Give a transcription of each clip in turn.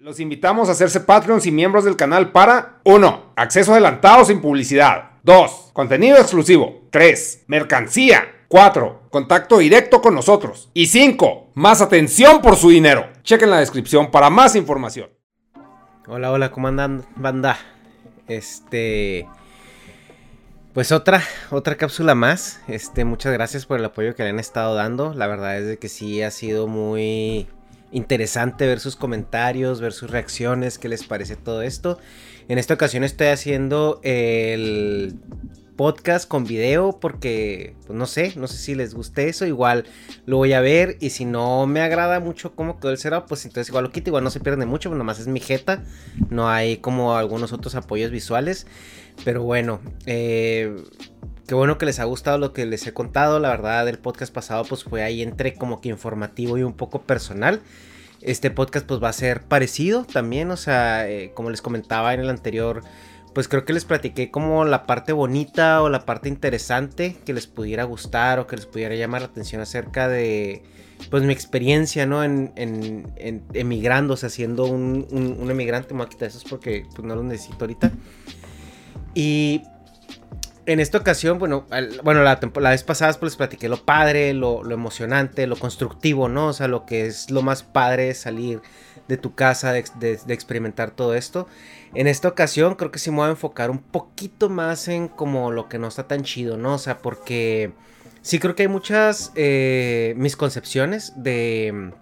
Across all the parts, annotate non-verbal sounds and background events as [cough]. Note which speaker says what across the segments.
Speaker 1: Los invitamos a hacerse Patreons y miembros del canal para 1. Acceso adelantado sin publicidad. 2. Contenido exclusivo. 3. Mercancía. 4. Contacto directo con nosotros. Y 5. Más atención por su dinero. Chequen la descripción para más información.
Speaker 2: Hola, hola, ¿cómo andan, banda? Este. Pues otra, otra cápsula más. Este, muchas gracias por el apoyo que le han estado dando. La verdad es de que sí ha sido muy interesante ver sus comentarios, ver sus reacciones, qué les parece todo esto. En esta ocasión estoy haciendo el podcast con video porque pues no sé, no sé si les guste eso, igual lo voy a ver y si no me agrada mucho cómo quedó el setup, pues entonces igual lo quito, igual no se pierde mucho, pues nomás es mi jeta, no hay como algunos otros apoyos visuales, pero bueno, eh, qué bueno que les ha gustado lo que les he contado, la verdad el podcast pasado pues fue ahí entre como que informativo y un poco personal. Este podcast pues va a ser parecido también, o sea, eh, como les comentaba en el anterior pues creo que les platiqué como la parte bonita o la parte interesante que les pudiera gustar o que les pudiera llamar la atención acerca de pues mi experiencia, ¿no? En, emigrando, o sea, siendo un, un, emigrante, me voy a quitar esos porque pues, no los necesito ahorita. Y en esta ocasión, bueno, bueno la, vez pasada pues les platiqué lo padre, lo, emocionante, lo constructivo, ¿no? O sea, lo que es lo más padre salir de tu casa, de, experimentar todo esto. En esta ocasión creo que sí me voy a enfocar un poquito más en como lo que no está tan chido, ¿no? O sea, porque sí creo que hay muchas eh, misconcepciones de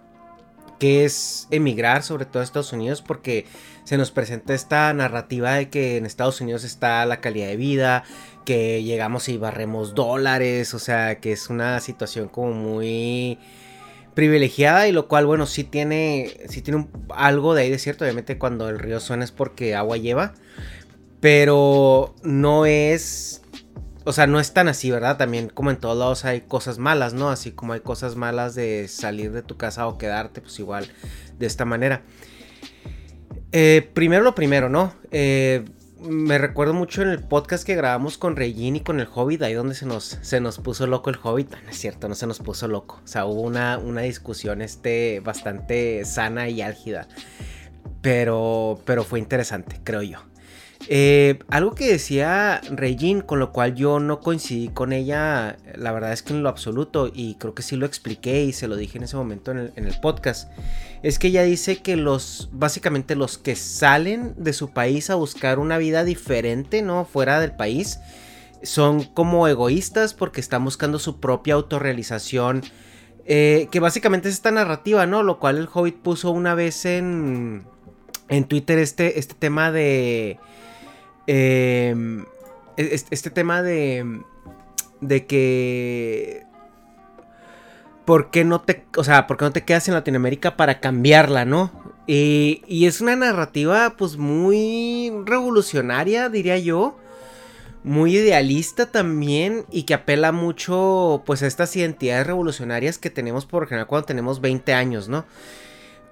Speaker 2: qué es emigrar, sobre todo a Estados Unidos, porque se nos presenta esta narrativa de que en Estados Unidos está la calidad de vida, que llegamos y barremos dólares, o sea, que es una situación como muy privilegiada y lo cual, bueno, sí tiene, sí tiene algo de ahí de cierto. Obviamente cuando el río suena es porque agua lleva. Pero no es... O sea, no es tan así, ¿verdad? También como en todos lados hay cosas malas, ¿no? Así como hay cosas malas de salir de tu casa o quedarte, pues igual de esta manera. Eh, primero lo primero, ¿no? Eh, me recuerdo mucho en el podcast que grabamos con Regine y con el Hobbit, ahí donde se nos, se nos puso loco el Hobbit. No es cierto, no se nos puso loco. O sea, hubo una, una discusión este, bastante sana y álgida. Pero, pero fue interesante, creo yo. Eh, algo que decía Regine, con lo cual yo no coincidí con ella, la verdad es que en lo absoluto, y creo que sí lo expliqué y se lo dije en ese momento en el, podcast, es que ella dice que los, básicamente los que salen de su país a buscar una vida diferente, ¿no? Fuera del país, son como egoístas porque están buscando su propia autorrealización. Eh, que básicamente es esta narrativa, ¿no? Lo cual el Hobbit puso una vez en, en Twitter este, este tema de Em, este tema de. De que. ¿Por qué no te. O sea, ¿por qué no te quedas en Latinoamérica para cambiarla, no? Y, y es una narrativa, pues, muy revolucionaria, diría yo. Muy idealista también. Y que apela mucho, pues, a estas identidades revolucionarias que tenemos por general cuando tenemos 20 años, ¿no?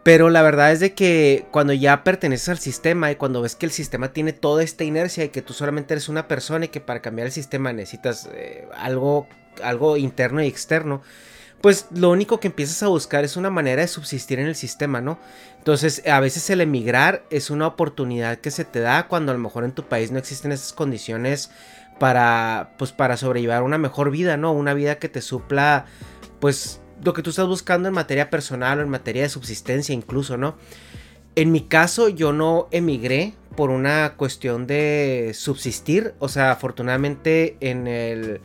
Speaker 2: Pero la verdad es de que cuando ya perteneces al sistema y cuando ves que el sistema tiene toda esta inercia y que tú solamente eres una persona y que para cambiar el sistema necesitas eh, algo, algo interno y externo, pues lo único que empiezas a buscar es una manera de subsistir en el sistema, ¿no? Entonces a veces el emigrar es una oportunidad que se te da cuando a lo mejor en tu país no existen esas condiciones para, pues para sobrellevar una mejor vida, ¿no? Una vida que te supla, pues lo que tú estás buscando en materia personal o en materia de subsistencia incluso, ¿no? En mi caso yo no emigré por una cuestión de subsistir, o sea, afortunadamente en el,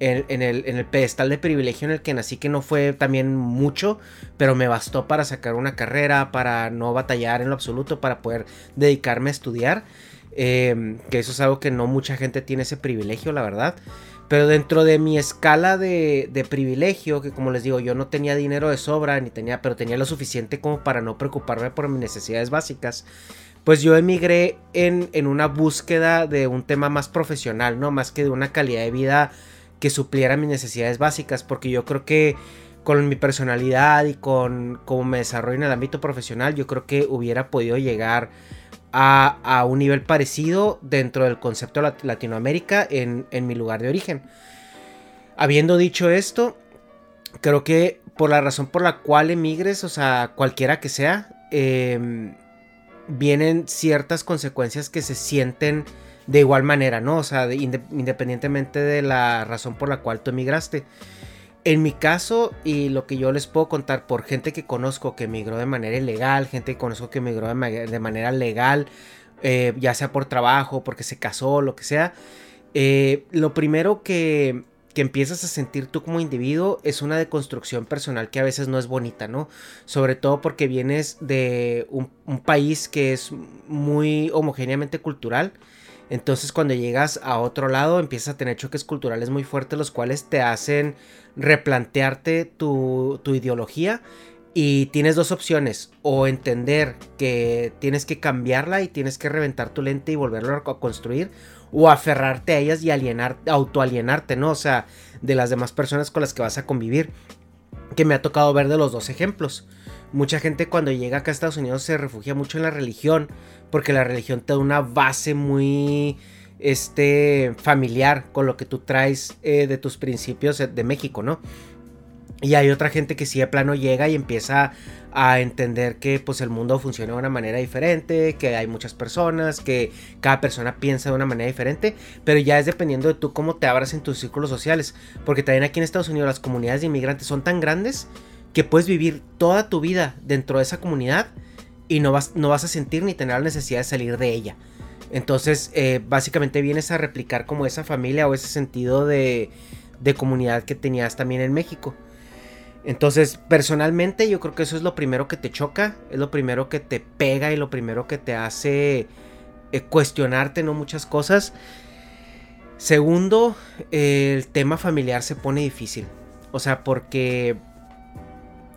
Speaker 2: en, el, en el pedestal de privilegio en el que nací, que no fue también mucho, pero me bastó para sacar una carrera, para no batallar en lo absoluto, para poder dedicarme a estudiar, eh, que eso es algo que no mucha gente tiene ese privilegio, la verdad. Pero dentro de mi escala de, privilegio, que como les digo, yo no tenía dinero de sobra, ni tenía, pero tenía lo suficiente como para no preocuparme por mis necesidades básicas, pues yo emigré en, en una búsqueda de un tema más profesional, ¿no? Más que de una calidad de vida que supliera mis necesidades básicas, porque yo creo que con mi personalidad y con cómo me desarrollo en el ámbito profesional, yo creo que hubiera podido llegar a, un nivel parecido dentro del concepto de Latinoamérica en, mi lugar de origen. Habiendo dicho esto, creo que por la razón por la cual emigres, o sea, cualquiera que sea, em, vienen ciertas consecuencias que se sienten de igual manera, ¿no? O sea, independientemente de la razón por la cual tú emigraste. En mi caso, y lo que yo les puedo contar por gente que conozco que emigró de manera ilegal, gente que conozco que emigró de, manera legal, eh, ya sea por trabajo, porque se casó, lo que sea, eh, lo primero que, que empiezas a sentir tú como individuo es una deconstrucción personal que a veces no es bonita, ¿no? Sobre todo porque vienes de un, un país que es muy homogéneamente cultural entonces cuando llegas a otro lado empiezas a tener choques culturales muy fuertes los cuales te hacen replantearte tu, ideología y tienes dos opciones, o entender que tienes que cambiarla y tienes que reventar tu lente y volverlo a construir, o aferrarte a ellas y alienar, autoalienarte, ¿no? O sea, de las demás personas con las que vas a convivir. Que me ha tocado ver de los dos ejemplos. Mucha gente cuando llega acá a Estados Unidos se refugia mucho en la religión, porque la religión te da una base muy este, familiar con lo que tú traes eh, de tus principios de México, ¿no? Y hay otra gente que sí de plano llega y empieza a entender que pues el mundo funciona de una manera diferente, que hay muchas personas, que cada persona piensa de una manera diferente, pero ya es dependiendo de tú cómo te abras en tus círculos sociales, porque también aquí en Estados Unidos las comunidades de inmigrantes son tan grandes que puedes vivir toda tu vida dentro de esa comunidad y no vas, no vas a sentir ni tener la necesidad de salir de ella. Entonces, eh, básicamente vienes a replicar como esa familia o ese sentido de, de comunidad que tenías también en México. Entonces, personalmente yo creo que eso es lo primero que te choca, es lo primero que te pega y lo primero que te hace eh, cuestionarte, ¿no? Muchas cosas. Segundo, el tema familiar se pone difícil. O sea, porque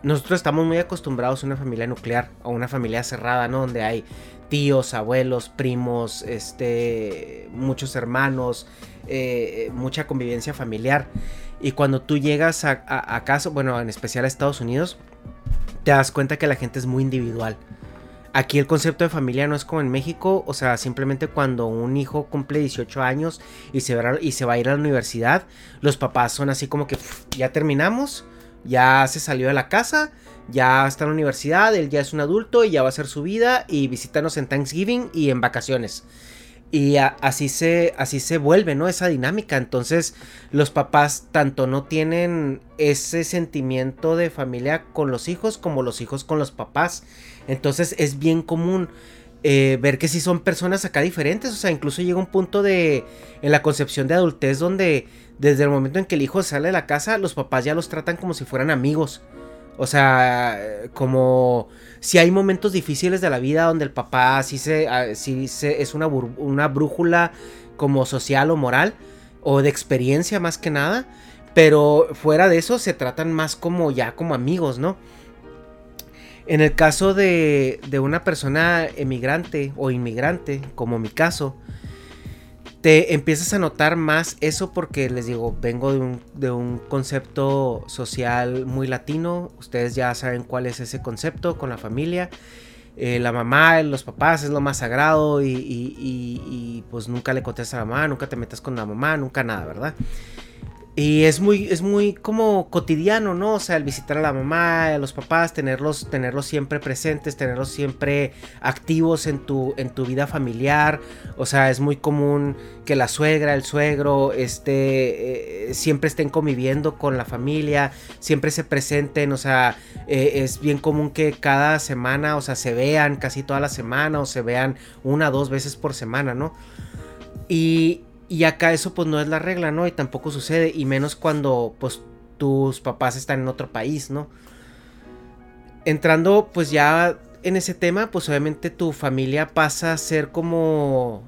Speaker 2: nosotros estamos muy acostumbrados a una familia nuclear, a una familia cerrada, ¿no? Donde hay tíos, abuelos, primos, este, muchos hermanos, eh, mucha convivencia familiar. Y cuando tú llegas a, a, casa, bueno, en especial a Estados Unidos, te das cuenta que la gente es muy individual. Aquí el concepto de familia no es como en México, o sea, simplemente cuando un hijo cumple 18 años y se va, y se va a ir a la universidad, los papás son así como que ya terminamos, ya se salió de la casa, ya está en la universidad, él ya es un adulto y ya va a hacer su vida y visítanos en Thanksgiving y en vacaciones. Y así se, así se vuelve, ¿no? Esa dinámica. Entonces, los papás tanto no tienen ese sentimiento de familia con los hijos como los hijos con los papás. Entonces, es bien común eh, ver que si son personas acá diferentes. O sea, incluso llega un punto de. en la concepción de adultez donde desde el momento en que el hijo sale de la casa, los papás ya los tratan como si fueran amigos. O sea, como si hay momentos difíciles de la vida donde el papá sí se, ah, sí es una, una brújula como social o moral o de experiencia más que nada, pero fuera de eso se tratan más como ya como amigos, ¿no? En el caso de, de una persona emigrante o inmigrante, como mi caso, te empiezas a notar más eso porque les digo, vengo de un, concepto social muy latino, ustedes ya saben cuál es ese concepto con la familia. Eh, la mamá, los papás es lo más sagrado y, y, pues nunca le contestas a la mamá, nunca te metas con la mamá, nunca nada, ¿verdad? Y es muy, es muy como cotidiano, ¿no? O sea, el visitar a la mamá, a los papás, tenerlos, tenerlos siempre presentes, tenerlos siempre activos en tu, en tu vida familiar. O sea, es muy común que la suegra, el suegro, este, eh, siempre estén conviviendo con la familia, siempre se presenten. O sea, eh, es bien común que cada semana, o sea, se vean casi toda la semana o se vean una dos veces por semana, ¿no? Y, y acá eso pues no es la regla, ¿no? Y tampoco sucede, y menos cuando pues tus papás están en otro país, ¿no? Entrando pues ya en ese tema, pues obviamente tu familia pasa a ser como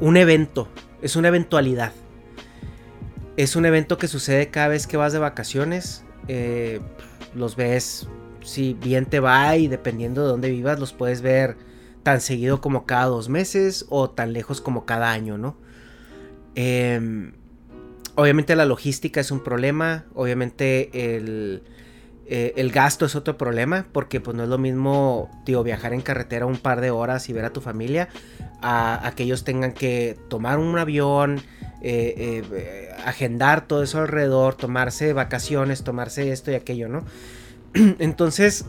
Speaker 2: un evento, es una eventualidad. Es un evento que sucede cada vez que vas de vacaciones. Eh, los ves, si bien te va y dependiendo de dónde vivas, los puedes ver tan seguido como cada dos meses o tan lejos como cada año, ¿no? Em, obviamente la logística es un problema, obviamente el, eh, el, gasto es otro problema, porque pues no es lo mismo, tío, viajar en carretera un par de horas y ver a tu familia, a, que ellos tengan que tomar un avión, eh, eh, agendar todo eso alrededor, tomarse vacaciones, tomarse esto y aquello, ¿no? [clears throat] Entonces,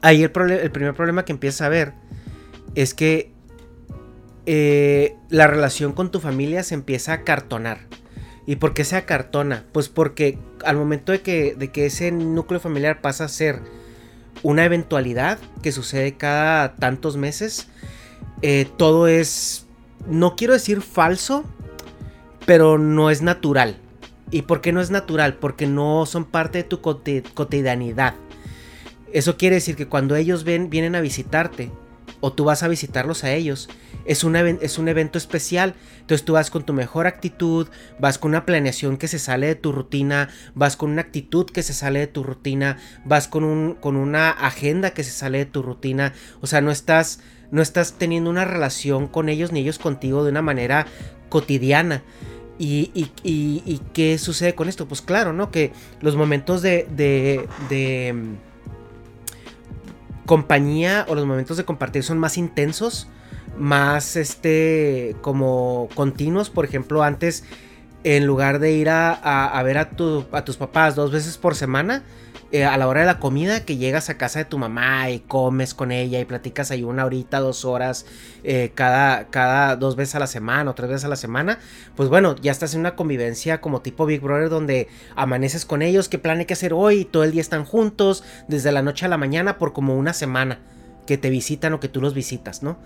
Speaker 2: ahí el, el primer problema que empiezas a ver es que eh, la relación con tu familia se empieza a cartonar. ¿Y por qué se acartona? Pues porque al momento de que, de que ese núcleo familiar pasa a ser una eventualidad que sucede cada tantos meses, eh, todo es, no quiero decir falso, pero no es natural. ¿Y por qué no es natural? Porque no son parte de tu cotidianidad. Eso quiere decir que cuando ellos ven, vienen a visitarte, o tú vas a visitarlos a ellos, es un, es un evento especial. Entonces tú vas con tu mejor actitud, vas con una planeación que se sale de tu rutina, vas con una actitud que se sale de tu rutina, vas con, un, con una agenda que se sale de tu rutina. O sea, no estás, no estás teniendo una relación con ellos ni ellos contigo de una manera cotidiana. ¿Y, y, qué sucede con esto? Pues claro, ¿no? Que los momentos de, de, de compañía o los momentos de compartir son más intensos más este como continuos. Por ejemplo, antes en lugar de ir a, ver a, a, tus papás dos veces por semana, eh, a la hora de la comida, que llegas a casa de tu mamá y comes con ella y platicas ahí una horita, dos horas, eh, cada, cada dos veces a la semana o tres veces a la semana, pues bueno, ya estás en una convivencia como tipo Big Brother donde amaneces con ellos, qué plan que hacer hoy, todo el día están juntos, desde la noche a la mañana por como una semana que te visitan o que tú los visitas, ¿no?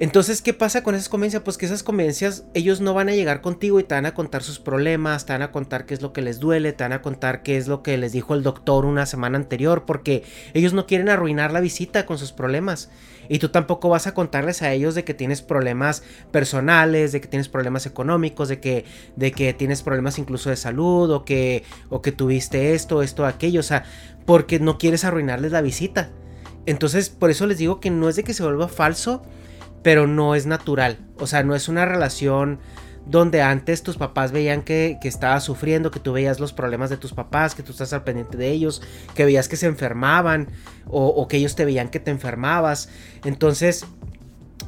Speaker 2: Entonces, ¿qué pasa con esas conveniencias? Pues que esas conveniencias, ellos no van a llegar contigo y te van a contar sus problemas, te van a contar qué es lo que les duele, te van a contar qué es lo que les dijo el doctor una semana anterior, porque ellos no quieren arruinar la visita con sus problemas. Y tú tampoco vas a contarles a ellos de que tienes problemas personales, de que tienes problemas económicos, de que, de que tienes problemas incluso de salud, o que, o que tuviste esto, esto, aquello, o sea, porque no quieres arruinarles la visita. Entonces, por eso les digo que no es de que se vuelva falso, pero no es natural. O sea, no es una relación donde antes tus papás veían que, que estabas sufriendo, que tú veías los problemas de tus papás, que tú estás al pendiente de ellos, que veías que se enfermaban o, que ellos te veían que te enfermabas. Entonces,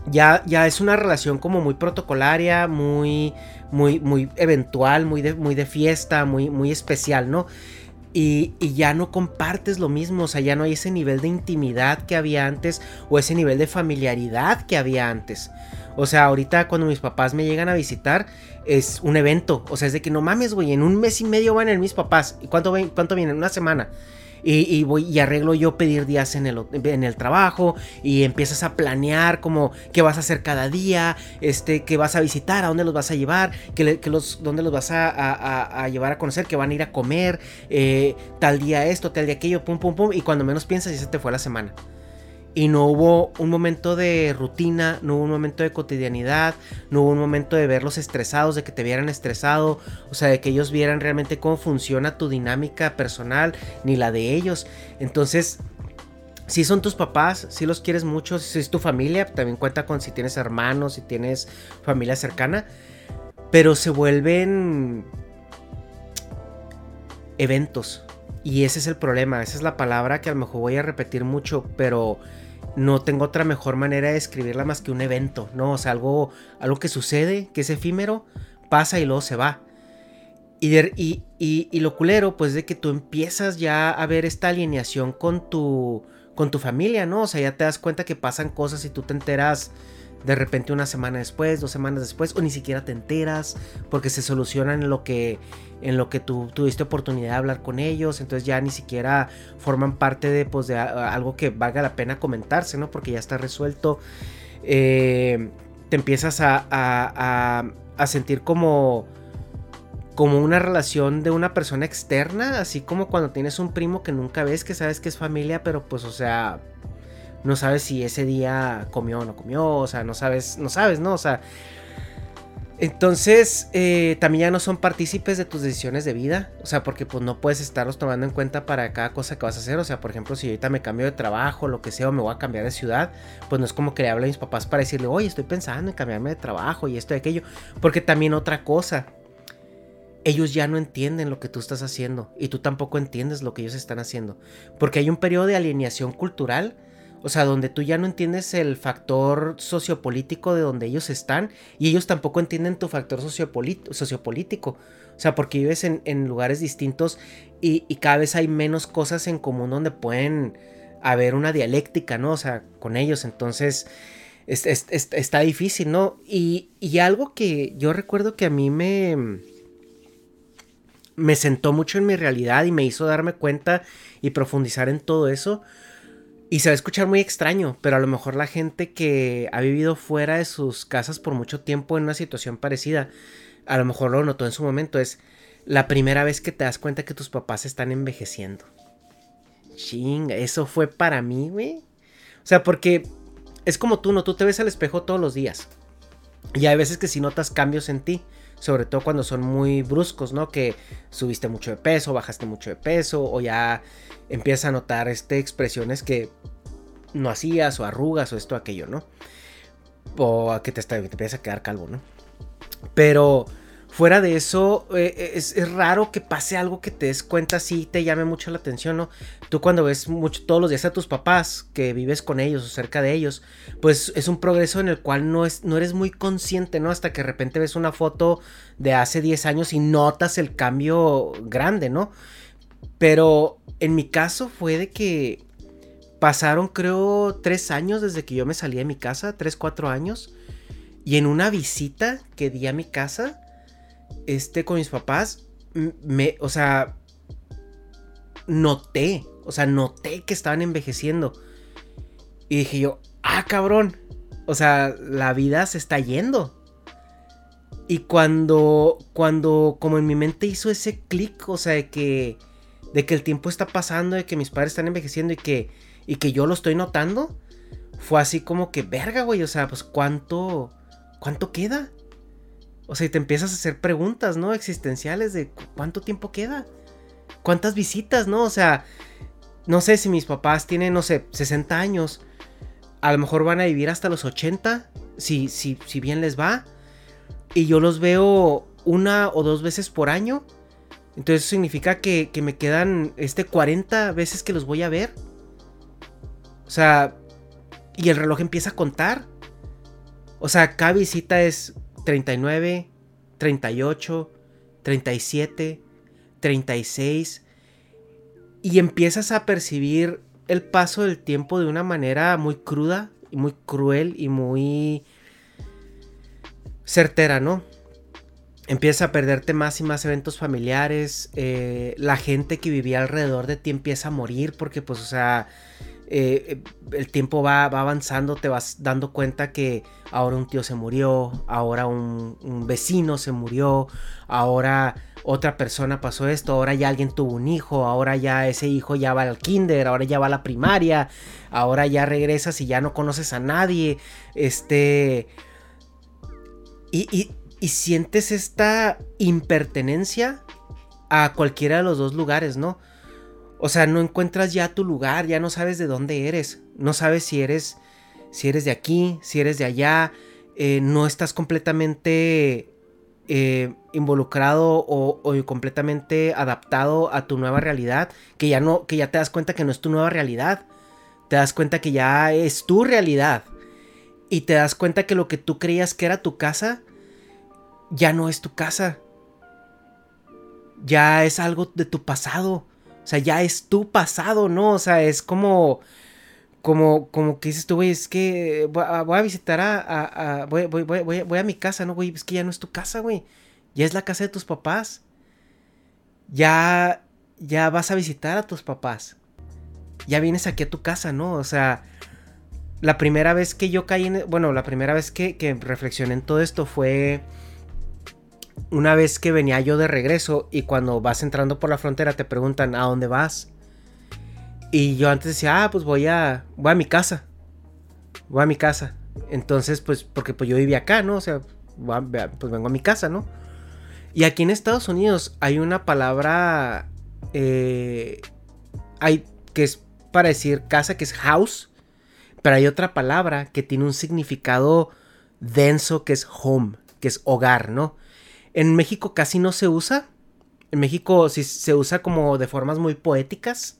Speaker 2: ya, ya es una relación como muy protocolaria, muy, muy, muy eventual, muy de, muy de fiesta, muy, muy especial, ¿no? Y, ya no compartes lo mismo, o sea, ya no hay ese nivel de intimidad que había antes o ese nivel de familiaridad que había antes. O sea, ahorita cuando mis papás me llegan a visitar es un evento, o sea, es de que no mames, güey, en un mes y medio van a mis papás. ¿Y cuánto, cuánto vienen? Una semana. Y, voy y arreglo yo pedir días en el, en el trabajo y empiezas a planear como qué vas a hacer cada día, este, qué vas a visitar, a dónde los vas a llevar, que, los, dónde los vas a, llevar a conocer, que van a ir a comer, eh, tal día esto, tal día aquello, pum, pum, pum, y cuando menos piensas ya se te fue la semana y no hubo un momento de rutina, no hubo un momento de cotidianidad, no hubo un momento de verlos estresados, de que te vieran estresado, o sea, de que ellos vieran realmente cómo funciona tu dinámica personal, ni la de ellos. Entonces, si son tus papás, si los quieres mucho, si es tu familia, también cuenta con si tienes hermanos, si tienes familia cercana, pero se vuelven eventos. Y ese es el problema, esa es la palabra que a lo mejor voy a repetir mucho, pero no tengo otra mejor manera de escribirla más que un evento, ¿no? O sea, algo, algo que sucede, que es efímero, pasa y luego se va. Y, y, y, lo culero, pues, de que tú empiezas ya a ver esta alineación con tu, con tu familia, ¿no? O sea, ya te das cuenta que pasan cosas y tú te enteras de repente una semana después, dos semanas después, o ni siquiera te enteras porque se solucionan en lo que, en lo que tú tuviste oportunidad de hablar con ellos, entonces ya ni siquiera forman parte de, pues, de algo que valga la pena comentarse, ¿no? Porque ya está resuelto. Eh, te empiezas a, a, a, sentir como como una relación de una persona externa, así como cuando tienes un primo que nunca ves, que sabes que es familia, pero pues, o sea, no sabes si ese día comió o no comió, o sea, no sabes, no sabes, ¿no? O sea, entonces eh, también ya no son partícipes de tus decisiones de vida, o sea, porque pues no puedes estarlos tomando en cuenta para cada cosa que vas a hacer, o sea, por ejemplo, si ahorita me cambio de trabajo, lo que sea, o me voy a cambiar de ciudad, pues no es como que le hable a mis papás para decirle, oye, estoy pensando en cambiarme de trabajo y esto y aquello, porque también otra cosa, ellos ya no entienden lo que tú estás haciendo y tú tampoco entiendes lo que ellos están haciendo, porque hay un periodo de alineación cultural, o sea, donde tú ya no entiendes el factor sociopolítico de donde ellos están y ellos tampoco entienden tu factor sociopolítico. O sea, porque vives en, lugares distintos y, cada vez hay menos cosas en común donde pueden a ver una dialéctica, ¿no? O sea, con ellos. Entonces, está difícil, ¿no? Y, y, algo que yo recuerdo que a mí me... Me sentó mucho en mi realidad y me hizo darme cuenta y profundizar en todo eso. Y se va a escuchar muy extraño, pero a lo mejor la gente que ha vivido fuera de sus casas por mucho tiempo en una situación parecida, a lo mejor lo notó en su momento, es la primera vez que te das cuenta que tus papás están envejeciendo. Chinga, eso fue para mí, güey. O sea, porque es como tú, ¿no? Tú te ves al espejo todos los días. Y hay veces que si notas cambios en ti, sobre todo cuando son muy bruscos, ¿no? Que subiste mucho de peso, bajaste mucho de peso, o ya empiezas a notar este, expresiones que no hacías, o arrugas, o esto, aquello, ¿no? O que te, empiezas a quedar calvo, ¿no? Pero Fuera de eso, eh, es, raro que pase algo que te des cuenta si te llame mucho la atención, ¿no? Tú cuando ves mucho, todos los días a tus papás, que vives con ellos o cerca de ellos, pues es un progreso en el cual no, es, no eres muy consciente, ¿no? Hasta que de repente ves una foto de hace 10 años y notas el cambio grande, ¿no? Pero en mi caso fue de que pasaron creo 3 años desde que yo me salí de mi casa, 3, 4 años. Y en una visita que di a mi casa, este, con mis papás, me, o sea, noté, o sea, noté que estaban envejeciendo. Y dije yo, ah, cabrón, o sea, la vida se está yendo. Y cuando, cuando, como en mi mente hizo ese clic, o sea, de que, de que el tiempo está pasando, de que mis padres están envejeciendo y que, y que yo lo estoy notando, fue así como que, verga, güey, o sea, pues cuánto, cuánto queda. O sea, y te empiezas a hacer preguntas, ¿no? Existenciales de cuánto tiempo queda. ¿Cuántas visitas, no? O sea, no sé si mis papás tienen, no sé, 60 años. A lo mejor van a vivir hasta los 80, si, si, si bien les va. Y yo los veo una o dos veces por año. Entonces eso significa que, que me quedan este 40 veces que los voy a ver. O sea, y el reloj empieza a contar. O sea, cada visita es 39, 38, 37, 36 y empiezas a percibir el paso del tiempo de una manera muy cruda y muy cruel y muy certera, ¿no? Empiezas a perderte más y más eventos familiares, eh, la gente que vivía alrededor de ti empieza a morir porque pues, o sea, eh, el tiempo va, avanzando, te vas dando cuenta que ahora un tío se murió, ahora un, vecino se murió, ahora otra persona pasó esto, ahora ya alguien tuvo un hijo, ahora ya ese hijo ya va al kinder, ahora ya va a la primaria, ahora ya regresas y ya no conoces a nadie, este... y, y sientes esta impertenencia a cualquiera de los dos lugares, ¿no? O sea, no encuentras ya tu lugar, ya no sabes de dónde eres, no sabes si eres, si eres de aquí, si eres de allá, eh, no estás completamente eh, involucrado o, completamente adaptado a tu nueva realidad, que ya no, que ya te das cuenta que no es tu nueva realidad, te das cuenta que ya es tu realidad. Y te das cuenta que lo que tú creías que era tu casa ya no es tu casa, ya es algo de tu pasado o sea, ya es tu pasado, ¿no? O sea, es como. Como, como que dices tú, güey, es que voy a, visitar a. voy, voy, voy, voy, a mi casa, ¿no, güey? Es que ya no es tu casa, güey. Ya es la casa de tus papás. Ya. Ya vas a visitar a tus papás. Ya vienes aquí a tu casa, ¿no? O sea. La primera vez que yo caí en. Bueno, la primera vez que, que reflexioné en todo esto fue una vez que venía yo de regreso y cuando vas entrando por la frontera te preguntan a dónde vas. Y yo antes decía, ah, pues voy a, voy a mi casa. Voy a mi casa. Entonces, pues, porque pues yo vivía acá, ¿no? O sea, pues vengo a mi casa, ¿no? Y aquí en Estados Unidos hay una palabra eh, hay, que es para decir casa, que es house. Pero hay otra palabra que tiene un significado denso, que es home, que es hogar, ¿no? En México casi no se usa. En México sí se usa como de formas muy poéticas.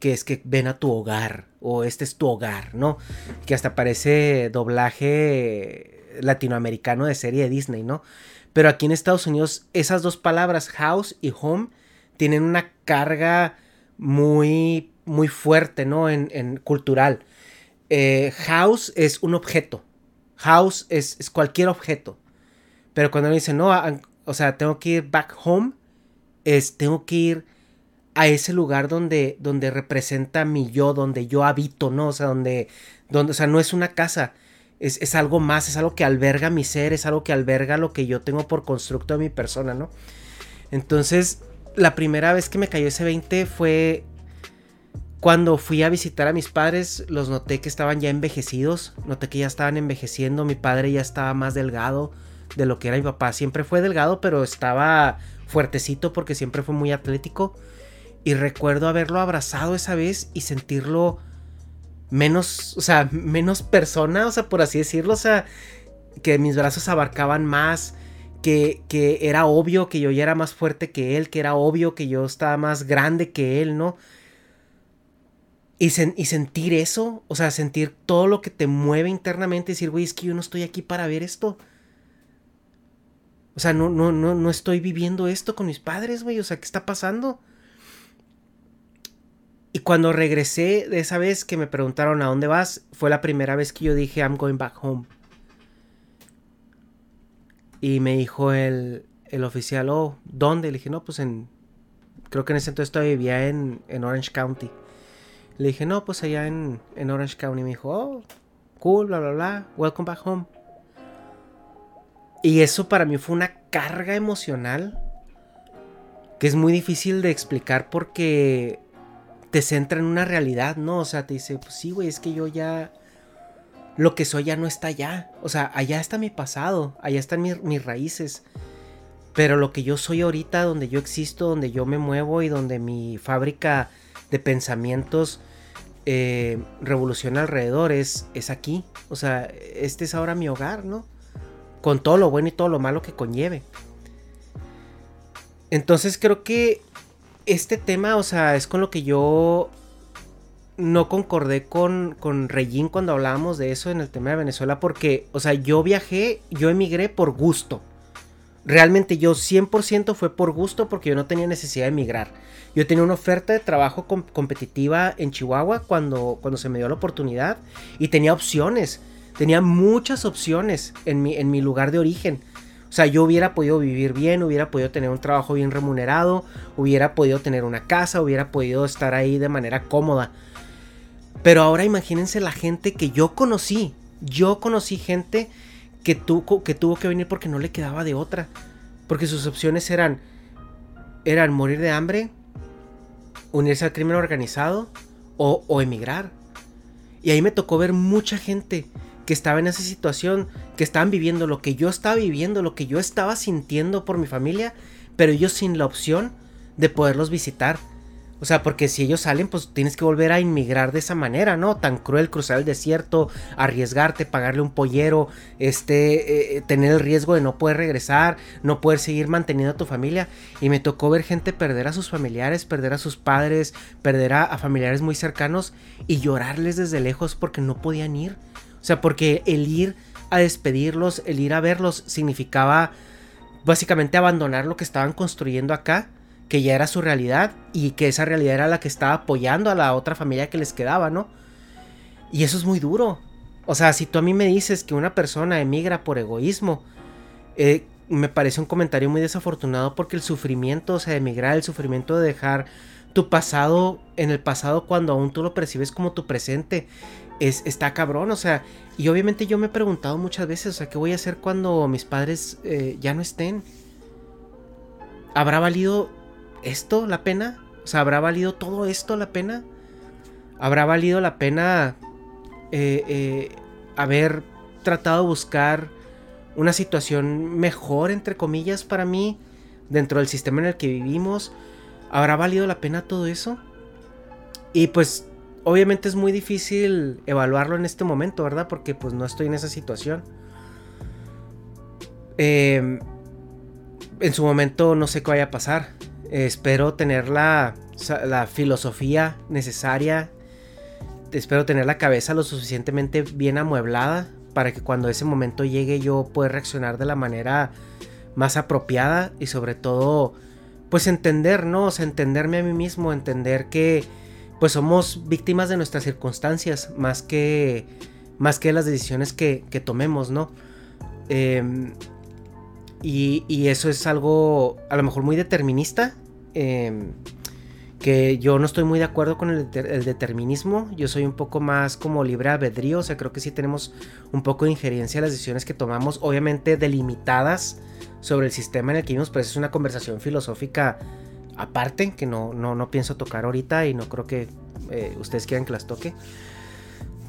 Speaker 2: Que es que ven a tu hogar. O este es tu hogar, ¿no? Que hasta parece doblaje latinoamericano de serie de Disney, ¿no? Pero aquí en Estados Unidos esas dos palabras, house y home, tienen una carga muy muy fuerte, ¿no? En, cultural. Eh, house es un objeto. House es, cualquier objeto. Pero cuando me dicen, no, o sea, tengo que ir back home, es, tengo que ir a ese lugar donde, donde representa mi yo, donde yo habito, ¿no? O sea, donde, donde, o sea, no es una casa, es, es, algo más, es algo que alberga mi ser, es algo que alberga lo que yo tengo por constructo de mi persona, ¿no? Entonces, la primera vez que me cayó ese 20 fue cuando fui a visitar a mis padres, los noté que estaban ya envejecidos, noté que ya estaban envejeciendo, mi padre ya estaba más delgado de lo que era mi papá, siempre fue delgado, pero estaba fuertecito porque siempre fue muy atlético. Y recuerdo haberlo abrazado esa vez y sentirlo menos, o sea, menos persona, o sea, por así decirlo, o sea, que mis brazos abarcaban más, que, que era obvio que yo ya era más fuerte que él, que era obvio que yo estaba más grande que él, ¿no? Y, y, sentir eso, o sea, sentir todo lo que te mueve internamente decir, güey, es que yo no estoy aquí para ver esto. O sea, no, no, no, no estoy viviendo esto con mis padres, güey. O sea, ¿qué está pasando? Y cuando regresé de esa vez que me preguntaron a dónde vas, fue la primera vez que yo dije, I'm going back home. Y me dijo el, el oficial, oh, ¿dónde? Le dije, no, pues en... Creo que en ese entonces todavía vivía en, en Orange County. Le dije, no, pues allá en, en Orange County. Me dijo, oh, cool, bla, bla, bla, welcome back home. Y eso para mí fue una carga emocional que es muy difícil de explicar porque te centra en una realidad, ¿no? O sea, te dice, pues sí, güey, es que yo ya... Lo que soy ya no está allá. O sea, allá está mi pasado, allá están mis raíces. Pero lo que yo soy ahorita, donde yo existo, donde yo me muevo y donde mi fábrica de pensamientos eh, revoluciona alrededor es, es aquí. O sea, este es ahora mi hogar, ¿no? Con todo lo bueno y todo lo malo que conlleve. Entonces creo que este tema, o sea, es con lo que yo no concordé con, con cuando hablábamos de eso en el tema de Venezuela, porque, o sea, yo viajé, yo emigré por gusto. Realmente yo 100% fue por gusto porque yo no tenía necesidad de emigrar. Yo tenía una oferta de trabajo competitiva en Chihuahua cuando, cuando se me dio la oportunidad y tenía opciones. Tenía muchas opciones en mi, en mi lugar de origen. O sea, yo hubiera podido vivir bien, hubiera podido tener un trabajo bien remunerado, hubiera podido tener una casa, hubiera podido estar ahí de manera cómoda. Pero ahora imagínense la gente que yo conocí. Yo conocí gente que que tuvo que venir porque no le quedaba de otra. Porque sus opciones eran, eran morir de hambre, unirse al crimen organizado o emigrar. Y ahí me tocó ver mucha gente que estaba en esa situación, que estaban viviendo lo que yo estaba viviendo, lo que yo estaba sintiendo por mi familia, pero ellos sin la opción de poderlos visitar. O sea, porque si ellos salen, pues tienes que volver a inmigrar de esa manera, ¿no? Tan cruel cruzar el desierto, arriesgarte, pagarle un pollero, este, eh, tener el riesgo de no poder regresar, no poder seguir manteniendo a tu familia. Y me tocó ver gente perder a sus familiares, perder a sus padres, perder a familiares muy cercanos y llorarles desde lejos porque no podían ir. O sea, porque el ir a despedirlos, el ir a verlos, significaba básicamente abandonar lo que estaban construyendo acá, que ya era su realidad y que esa realidad era la que estaba apoyando a la otra familia que les quedaba, ¿no? Y eso es muy duro. O sea, si tú a mí me dices que una persona emigra por egoísmo, eh, me parece un comentario muy desafortunado porque el sufrimiento, o sea, emigrar, el sufrimiento de dejar tu pasado en el pasado cuando aún tú lo percibes como tu presente, es, está cabrón, o sea, y obviamente yo me he preguntado muchas veces, o sea, ¿qué voy a hacer cuando mis padres eh, ya no estén? ¿Habrá valido esto la pena? O sea, ¿habrá valido todo esto la pena? ¿Habrá valido la pena eh, eh, haber tratado de buscar una situación mejor, entre comillas, para mí, dentro del sistema en el que vivimos? ¿Habrá valido la pena todo eso? Y pues obviamente es muy difícil evaluarlo en este momento, ¿verdad? Porque pues no estoy en esa situación. Em, en su momento no sé qué vaya a pasar. espero tener la, la filosofía necesaria. Espero tener la cabeza lo suficientemente bien amueblada para que cuando ese momento llegue yo pueda reaccionar de la manera más apropiada y sobre todo pues entender, ¿no? O sea, entenderme a mí mismo, entender que pues somos víctimas de nuestras circunstancias más que, más que las decisiones que, tomemos, ¿no? Em, y, eso es algo a lo mejor muy determinista. Eh, que yo no estoy muy de acuerdo con el, determinismo, yo soy un poco más como libre albedrío, o sea, creo que sí tenemos un poco de injerencia en las decisiones que tomamos, obviamente delimitadas sobre el sistema en el que vivimos, pero es una conversación filosófica aparte que no, no, no pienso tocar ahorita y no creo que eh, ustedes quieran que las toque.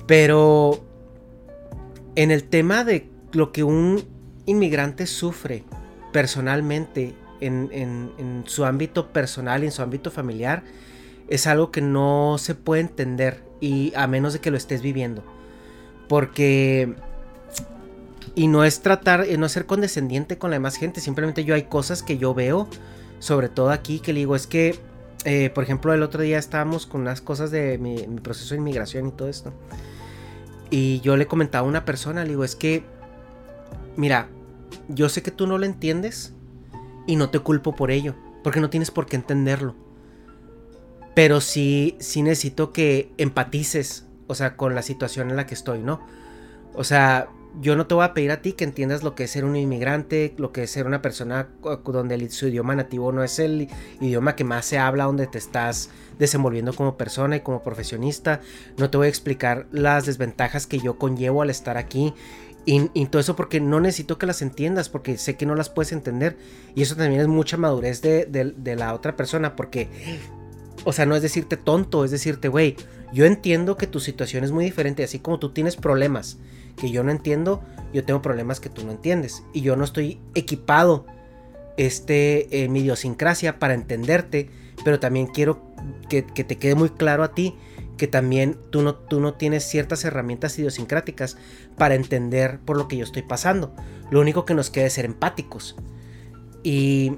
Speaker 2: Pero en el tema de lo que un inmigrante sufre personalmente en, su ámbito personal y en su ámbito familiar es algo que no se puede entender y a menos de que lo estés viviendo. Porque y no es tratar, no ser condescendiente con la demás gente, simplemente yo hay cosas que yo veo, sobre todo aquí, que le digo, es que, eh, por ejemplo, el otro día estábamos con unas cosas de mi, proceso de inmigración y todo esto. Y yo le comentaba a una persona, le digo, es que, mira, yo sé que tú no lo entiendes, y no te culpo por ello, porque no tienes por qué entenderlo. Pero sí, sí necesito que empatices, o sea, con la situación en la que estoy, ¿no? O sea, yo no te voy a pedir a ti que entiendas lo que es ser un inmigrante, lo que es ser una persona donde su idioma nativo no es el idioma que más se habla, donde te estás desenvolviendo como persona y como profesionista. No te voy a explicar las desventajas que yo conllevo al estar aquí y, todo eso porque no necesito que las entiendas, porque sé que no las puedes entender. Y eso también es mucha madurez de, la otra persona, porque, o sea, no es decirte tonto, es decirte, güey, yo entiendo que tu situación es muy diferente, así como tú tienes problemas que yo no entiendo, yo tengo problemas que tú no entiendes. Y yo no estoy equipado, este, en mi idiosincrasia para entenderte, pero también quiero que, que te quede muy claro a ti que también tú no, tú no tienes ciertas herramientas idiosincráticas para entender por lo que yo estoy pasando. Lo único que nos queda es ser empáticos. Y,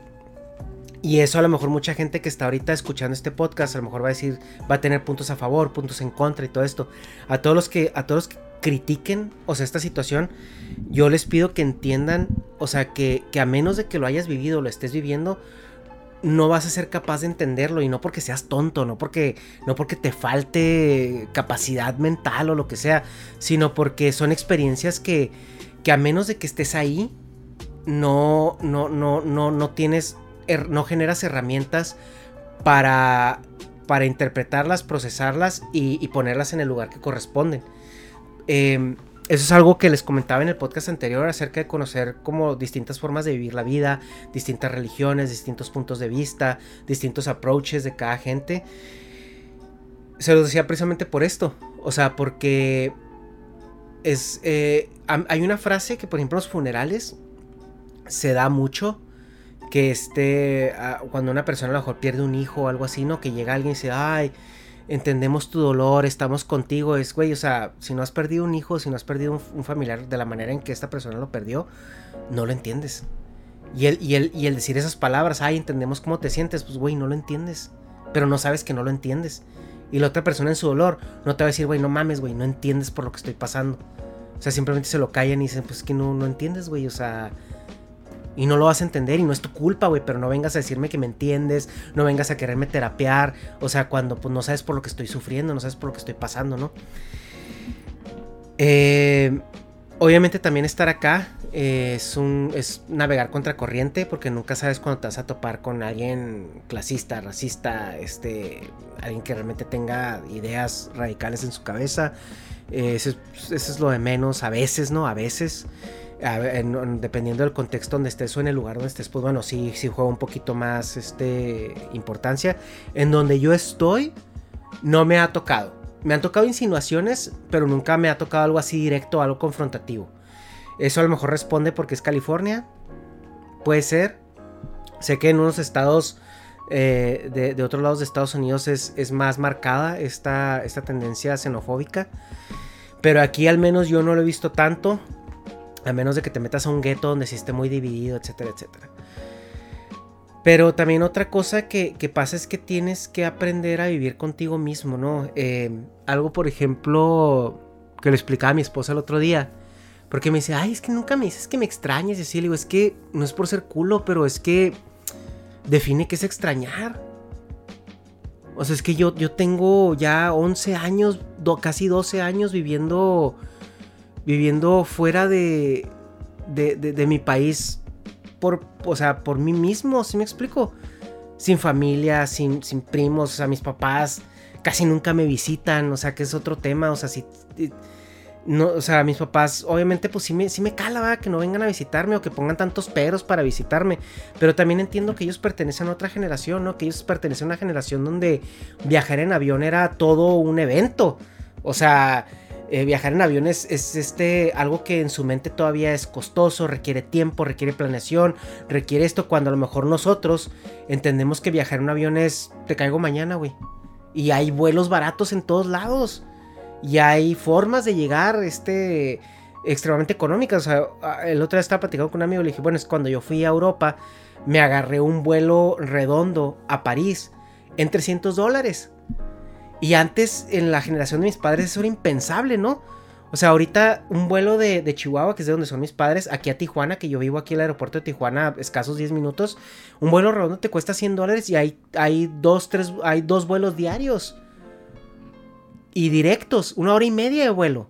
Speaker 2: y eso a lo mejor mucha gente que está ahorita escuchando este podcast a lo mejor va a decir, va a tener puntos a favor, puntos en contra y todo esto. A todos los que, a todos que critiquen, o sea, esta situación, yo les pido que entiendan, o sea, que, que a menos de que lo hayas vivido, lo estés viviendo, no vas a ser capaz de entenderlo y no porque seas tonto, no porque no porque te falte capacidad mental o lo que sea, sino porque son experiencias que, que a menos de que estés ahí no no no no no tienes no generas herramientas para para interpretarlas, procesarlas y, ponerlas en el lugar que corresponden. Eh, eso es algo que les comentaba en el podcast anterior acerca de conocer como distintas formas de vivir la vida, distintas religiones, distintos puntos de vista, distintos approaches de cada gente. Se lo decía precisamente por esto. O sea, porque es, eh, hay una frase que por ejemplo los funerales se da mucho. Que este, cuando una persona a lo mejor pierde un hijo o algo así, ¿no? Que llega alguien y dice, ay, entendemos tu dolor, estamos contigo. Es, güey, o sea, si no has perdido un hijo, si no has perdido un, familiar de la manera en que esta persona lo perdió, no lo entiendes. Y el, y, el, y el decir esas palabras, ay, entendemos cómo te sientes, pues, güey, no lo entiendes. Pero no sabes que no lo entiendes. Y la otra persona en su dolor no te va a decir, güey, no mames, güey, no entiendes por lo que estoy pasando. O sea, simplemente se lo callan y dicen, pues que no, no entiendes, güey. O sea, y no lo vas a entender y no es tu culpa, güey, pero no vengas a decirme que me entiendes, no vengas a quererme terapear, o sea, cuando pues no sabes por lo que estoy sufriendo, no sabes por lo que estoy pasando, ¿no? Eh, obviamente también estar acá eh, es, un, es navegar contra corriente porque nunca sabes cuando te vas a topar con alguien clasista, racista, este, alguien que realmente tenga ideas radicales en su cabeza. Eh, eso, es lo de menos a veces, ¿no? A veces dependiendo del contexto donde estés o en el lugar donde estés, pues bueno, sí, sí juega un poquito más este, importancia. En donde yo estoy, no me ha tocado. Me han tocado insinuaciones, pero nunca me ha tocado algo así directo, algo confrontativo. Eso a lo mejor responde porque es California. Puede ser. Sé que en unos estados eh, de, otros lados de Estados Unidos es, más marcada esta, esta tendencia xenofóbica. Pero aquí al menos yo no lo he visto tanto. A menos de que te metas a un gueto donde sí esté muy dividido, etcétera, etcétera. Pero también otra cosa que, pasa es que tienes que aprender a vivir contigo mismo, ¿no? Eh, algo, por ejemplo, que le explicaba mi esposa el otro día. Porque me dice, ay, es que nunca me dices que me extrañes. Y así le digo, es que no es por ser culo, pero es que define qué es extrañar. O sea, es que yo, yo tengo ya 11 años, casi 12 años viviendo, viviendo fuera de, de, de, mi país por, o sea, por mí mismo, ¿sí me explico? Sin familia, sin, sin primos, o sea, mis papás casi nunca me visitan, o sea, que es otro tema, o sea, si no, o sea, mis papás, obviamente, pues sí me, sí me cala, que no vengan a visitarme o que pongan tantos peros para visitarme. Pero también entiendo que ellos pertenecen a otra generación, ¿no? Que ellos pertenecen a una generación donde viajar en avión era todo un evento. O sea, eh, viajar en avión es, este, algo que en su mente todavía es costoso, requiere tiempo, requiere planeación, requiere esto, cuando a lo mejor nosotros entendemos que viajar en un avión es, te caigo mañana, güey. Y hay vuelos baratos en todos lados. Y hay formas de llegar, este, extremadamente económicas. O sea, el otro día estaba platicando con un amigo y le dije, bueno, es cuando yo fui a Europa, me agarré un vuelo redondo a París en 300 dólares. Y antes, en la generación de mis padres, eso era impensable, ¿no? O sea, ahorita un vuelo de, Chihuahua, que es de donde son mis padres, aquí a Tijuana, que yo vivo aquí en el aeropuerto de Tijuana, escasos 10 minutos, un vuelo redondo te cuesta 100 dólares y hay, hay, dos, tres, hay dos vuelos diarios y directos, una hora y media de vuelo.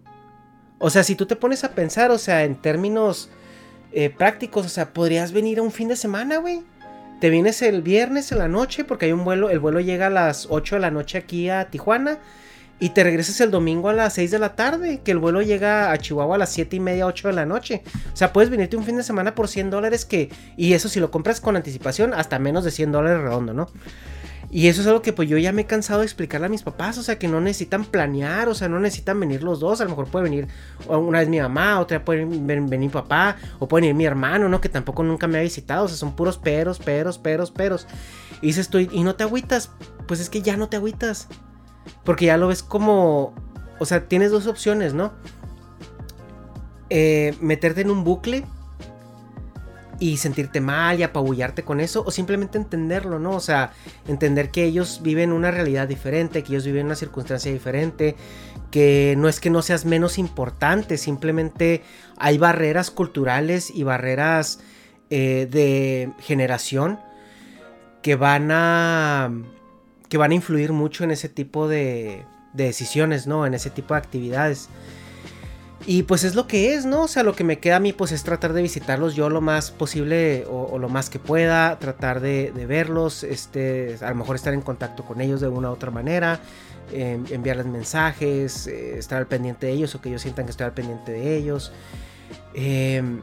Speaker 2: O sea, si tú te pones a pensar, o sea, en términos eh, prácticos, o sea, podrías venir a un fin de semana, güey. Te vienes el viernes en la noche porque hay un vuelo, el vuelo llega a las 8 de la noche aquí a Tijuana y te regresas el domingo a las 6 de la tarde, que el vuelo llega a Chihuahua a las 7 y media, 8 de la noche. O sea, puedes venirte un fin de semana por 100 dólares que, y eso si lo compras con anticipación, hasta menos de 100 dólares redondo, ¿no? Y eso es algo que pues yo ya me he cansado de explicarle a mis papás, o sea, que no necesitan planear, o sea, no necesitan venir los dos, a lo mejor puede venir una vez mi mamá, otra puede venir mi papá, o puede venir mi hermano, ¿no? Que tampoco nunca me ha visitado, o sea, son puros peros, peros, peros, peros. Y dices tú, ¿y no te agüitas? Pues es que ya no te agüitas, porque ya lo ves como, o sea, tienes dos opciones, ¿no? Eh, meterte en un bucle y sentirte mal y apabullarte con eso o simplemente entenderlo, ¿no? O sea, entender que ellos viven una realidad diferente, que ellos viven una circunstancia diferente, que no es que no seas menos importante, simplemente hay barreras culturales y barreras eh, de generación que van a que van a influir mucho en ese tipo de, de decisiones, ¿no? En ese tipo de actividades. Y pues es lo que es, ¿no? O sea, lo que me queda a mí pues es tratar de visitarlos yo lo más posible o, lo más que pueda, tratar de, verlos, este, a lo mejor estar en contacto con ellos de una u otra manera, em, enviarles mensajes, eh, estar al pendiente de ellos o que ellos sientan que estoy al pendiente de ellos. Em,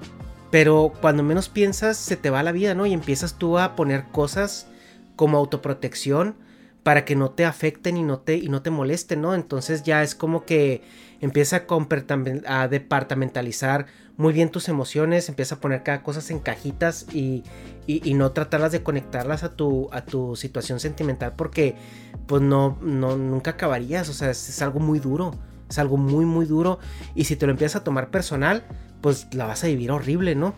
Speaker 2: pero cuando menos piensas se te va la vida, ¿no? Y empiezas tú a poner cosas como autoprotección para que no te afecten y no te, y no te molesten, ¿no? Entonces ya es como que empieza a, departamentalizar muy bien tus emociones, empieza a poner cada cosa en cajitas y, no tratarlas de conectarlas a tu, a tu situación sentimental porque pues no, no nunca acabarías, o sea, es, algo muy duro, es algo muy muy duro y si te lo empiezas a tomar personal, pues la vas a vivir horrible, ¿no?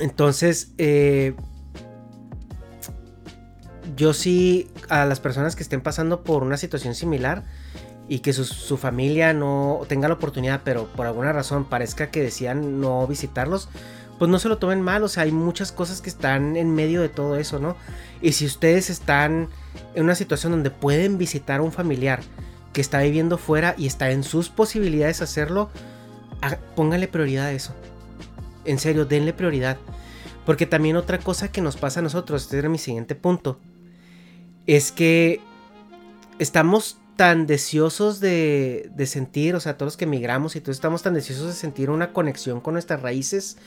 Speaker 2: Entonces, eh, yo sí, a las personas que estén pasando por una situación similar, y que su, familia no tenga la oportunidad, pero por alguna razón parezca que decían no visitarlos, pues no se lo tomen mal, o sea, hay muchas cosas que están en medio de todo eso, ¿no? Y si ustedes están en una situación donde pueden visitar a un familiar que está viviendo fuera y está en sus posibilidades hacerlo, pónganle prioridad a eso. En serio, denle prioridad. Porque también otra cosa que nos pasa a nosotros, este era mi siguiente punto, es que estamos tan deseosos de, sentir, o sea, todos los que emigramos y todos estamos tan deseosos de sentir una conexión con nuestras raíces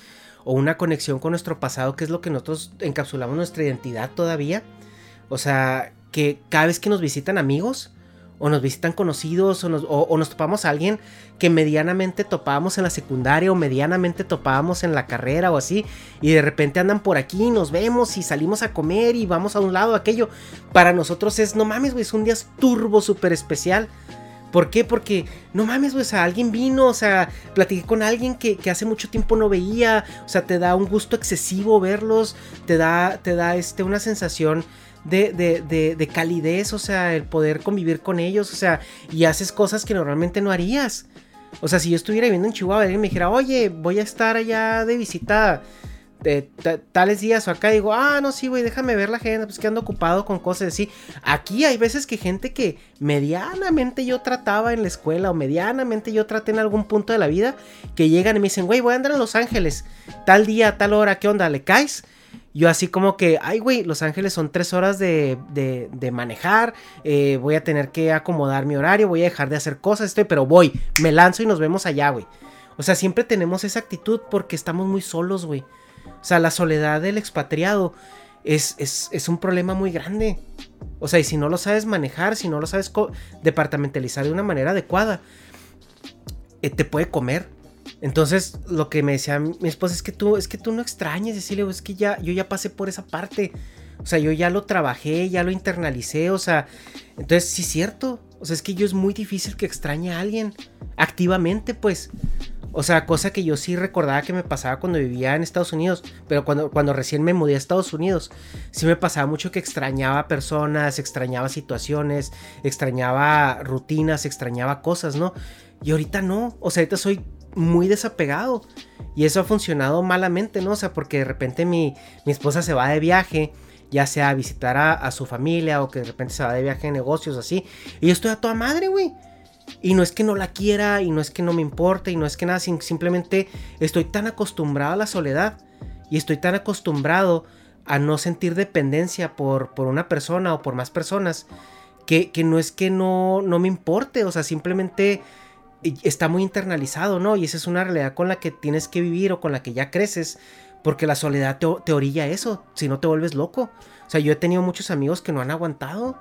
Speaker 2: o una conexión con nuestro pasado, que es lo que nosotros encapsulamos nuestra identidad todavía. O sea, que cada vez que nos visitan amigos, o nos visitan conocidos o nos, topamos a alguien que medianamente topábamos en la secundaria o medianamente topábamos en la carrera o así y de repente andan por aquí, nos vemos y salimos a comer y vamos a un lado, aquello. Para nosotros es, no mames, güey, es un día turbo súper especial. ¿Por qué? Porque, no mames, güey, o alguien vino, o sea, platiqué con alguien que, que, hace mucho tiempo no veía, o sea, te da un gusto excesivo verlos, te da, te da este, una sensación de, de, de, calidez, o sea, el poder convivir con ellos, o sea, y haces cosas que normalmente no harías. O sea, si yo estuviera viviendo en Chihuahua alguien me dijera, oye, voy a estar allá de visita tales días o acá digo, ah, no, sí, güey, déjame ver la agenda, pues que ando ocupado con cosas así. Aquí hay veces que gente que medianamente yo trataba en la escuela o medianamente yo traté en algún punto de la vida, que llegan y me dicen, güey, voy a andar a Los Ángeles, tal día, tal hora, ¿qué onda? ¿Le caes? Yo así como que, ay, güey, Los Ángeles son tres horas de, de, manejar, eh, voy a tener que acomodar mi horario, voy a dejar de hacer cosas, estoy, pero voy, me lanzo y nos vemos allá, güey. O sea, siempre tenemos esa actitud porque estamos muy solos, güey. O sea, la soledad del expatriado es, es, un problema muy grande. O sea, y si no lo sabes manejar, si no lo sabes departamentalizar de una manera adecuada, eh, te puede comer. Entonces, lo que me decía mi esposa es que tú, es que tú no extrañes decirle, es que ya, yo ya pasé por esa parte. O sea, yo ya lo trabajé, ya lo internalicé, o sea, entonces sí es cierto. O sea, es que yo es muy difícil que extrañe a alguien activamente, pues. O sea, cosa que yo sí recordaba que me pasaba cuando vivía en Estados Unidos, pero cuando, cuando recién me mudé a Estados Unidos, sí me pasaba mucho que extrañaba personas, extrañaba situaciones, extrañaba rutinas, extrañaba cosas, ¿no? Y ahorita no, o sea, ahorita soy muy desapegado. Y eso ha funcionado malamente, ¿no? O sea, porque de repente mi, mi esposa se va de viaje, ya sea a visitar a, su familia o que de repente se va de viaje de negocios así. Y yo estoy a toda madre, güey. Y no es que no la quiera, y no es que no me importe, y no es que nada, simplemente estoy tan acostumbrado a la soledad. Y estoy tan acostumbrado a no sentir dependencia por, por una persona o por más personas. Que, que no es que no, no me importe, o sea, simplemente está muy internalizado, ¿no? Y esa es una realidad con la que tienes que vivir o con la que ya creces, porque la soledad te, te orilla a eso, si no te vuelves loco. O sea, yo he tenido muchos amigos que no han aguantado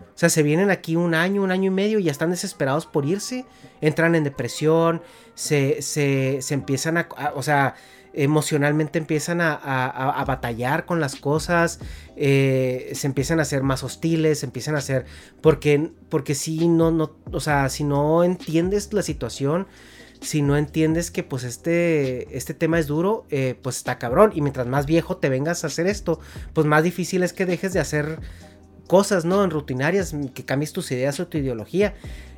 Speaker 2: o sea, se vienen aquí un año, un año y medio y ya están desesperados por irse. Entran en depresión, se, se, se empiezan a, O sea, emocionalmente empiezan a, a, batallar con las cosas. Eh, se empiezan a ser más hostiles, se empiezan a ser. Porque, porque si no, no. O sea, si no entiendes la situación si no entiendes que pues este, este tema es duro, eh, pues está cabrón. Y mientras más viejo te vengas a hacer esto, pues más difícil es que dejes de hacer cosas, ¿no? En rutinarias, que cambies tus ideas o tu ideología.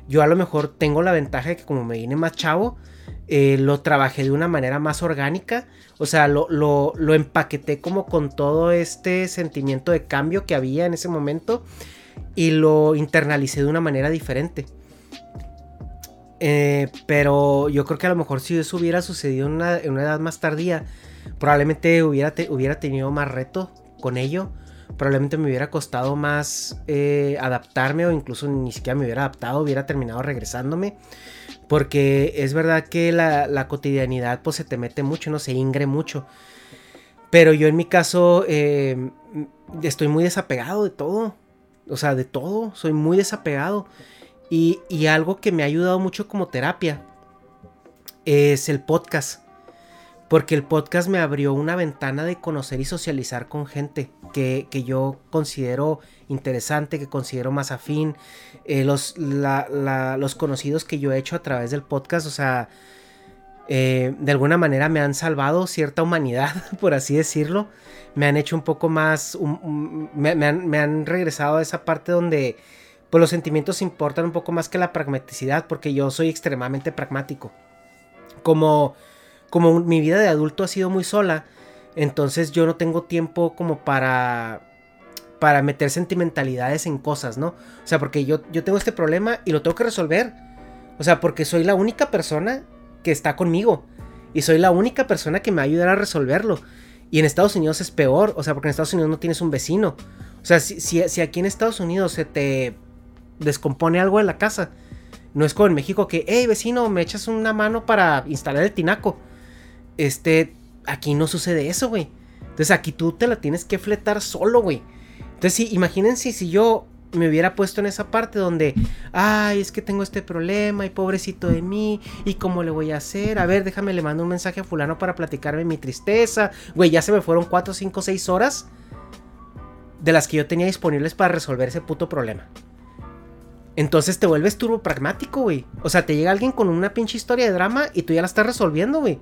Speaker 2: Yo a lo mejor tengo la ventaja de que como me vine más chavo, eh, lo trabajé de una manera más orgánica. O sea, lo, lo, lo, empaqueté como con todo este sentimiento de cambio que había en ese momento y lo internalicé de una manera diferente. Eh, pero yo creo que a lo mejor si eso hubiera sucedido en una, en una edad más tardía, probablemente hubiera, hubiera tenido más reto con ello probablemente me hubiera costado más eh, adaptarme o incluso ni siquiera me hubiera adaptado, hubiera terminado regresándome. Porque es verdad que la, cotidianidad pues se te mete mucho, no se ingre mucho. Pero yo en mi caso eh, estoy muy desapegado de todo. O sea, de todo. Soy muy desapegado. Y, y algo que me ha ayudado mucho como terapia es el podcast. Porque el podcast me abrió una ventana de conocer y socializar con gente que, yo considero interesante, que considero más afín. Eh, los, los conocidos que yo he hecho a través del podcast, o sea, eh, de alguna manera me han salvado cierta humanidad, [laughs] por así decirlo. Me han hecho un poco más, me, han, me, han, regresado a esa parte donde pues, los sentimientos importan un poco más que la pragmaticidad, porque yo soy extremadamente pragmático. Como como mi vida de adulto ha sido muy sola, entonces yo no tengo tiempo como para para meter sentimentalidades en cosas, ¿no? O sea, porque yo, yo tengo este problema y lo tengo que resolver. O sea, porque soy la única persona que está conmigo. Y soy la única persona que me va a ayudar a resolverlo. Y en Estados Unidos es peor. O sea, porque en Estados Unidos no tienes un vecino. O sea, si, si, si aquí en Estados Unidos se te descompone algo en la casa. No es como en México que, hey vecino, me echas una mano para instalar el tinaco. Este, aquí no sucede eso, güey. Entonces aquí tú te la tienes que fletar solo, güey. Entonces, sí, imagínense si yo me hubiera puesto en esa parte donde, ay, es que tengo este problema y pobrecito de mí, y cómo le voy a hacer. A ver, déjame le mando un mensaje a fulano para platicarme mi tristeza. Güey, ya se me fueron 4, 5, 6 horas de las que yo tenía disponibles para resolver ese puto problema. Entonces te vuelves turbo pragmático, güey. O sea, te llega alguien con una pinche historia de drama y tú ya la estás resolviendo, güey.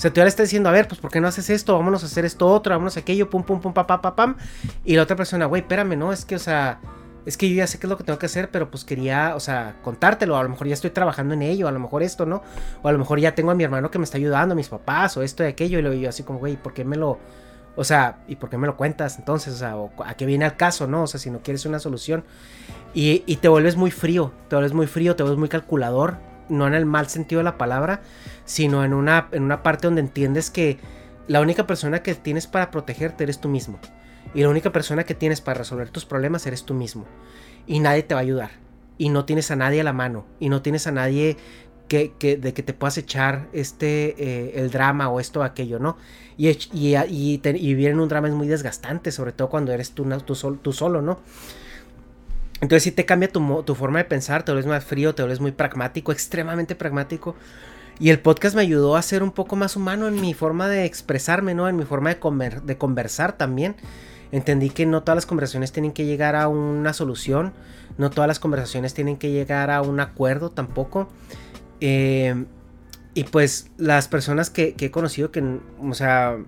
Speaker 2: O sea, tú ya le estás diciendo, a ver, pues ¿por qué no haces esto? Vámonos a hacer esto otro, vámonos a aquello, pum, pum, pum, pa, pa, pam. Y la otra persona, güey, espérame, no, es que, o sea, es que yo ya sé qué es lo que tengo que hacer, pero pues quería, o sea, contártelo. A lo mejor ya estoy trabajando en ello, a lo mejor esto, ¿no? O a lo mejor ya tengo a mi hermano que me está ayudando, a mis papás, o esto y aquello. Y lo yo así como, güey, ¿por qué me lo. O sea, ¿y por qué me lo cuentas entonces? O sea, ¿a qué viene el caso, no? O sea, si no quieres una solución. Y, y te vuelves muy frío, te vuelves muy frío, te vuelves muy calculador. No en el mal sentido de la palabra, sino en una, en una parte donde entiendes que la única persona que tienes para protegerte eres tú mismo. Y la única persona que tienes para resolver tus problemas eres tú mismo. Y nadie te va a ayudar. Y no tienes a nadie a la mano. Y no tienes a nadie que, de que te puedas echar este, eh, el drama o esto o aquello, ¿no? Y, y, y, vivir en un drama es muy desgastante, sobre todo cuando eres tú, tú, solo, ¿no? Entonces sí te cambia tu, tu, forma de pensar, te vuelves más frío, te vuelves muy pragmático, extremadamente pragmático. Y el podcast me ayudó a ser un poco más humano en mi forma de expresarme, ¿no? En mi forma de, de conversar también. Entendí que no todas las conversaciones tienen que llegar a una solución, no todas las conversaciones tienen que llegar a un acuerdo tampoco. Eh, y pues las personas que, he conocido que, o sea,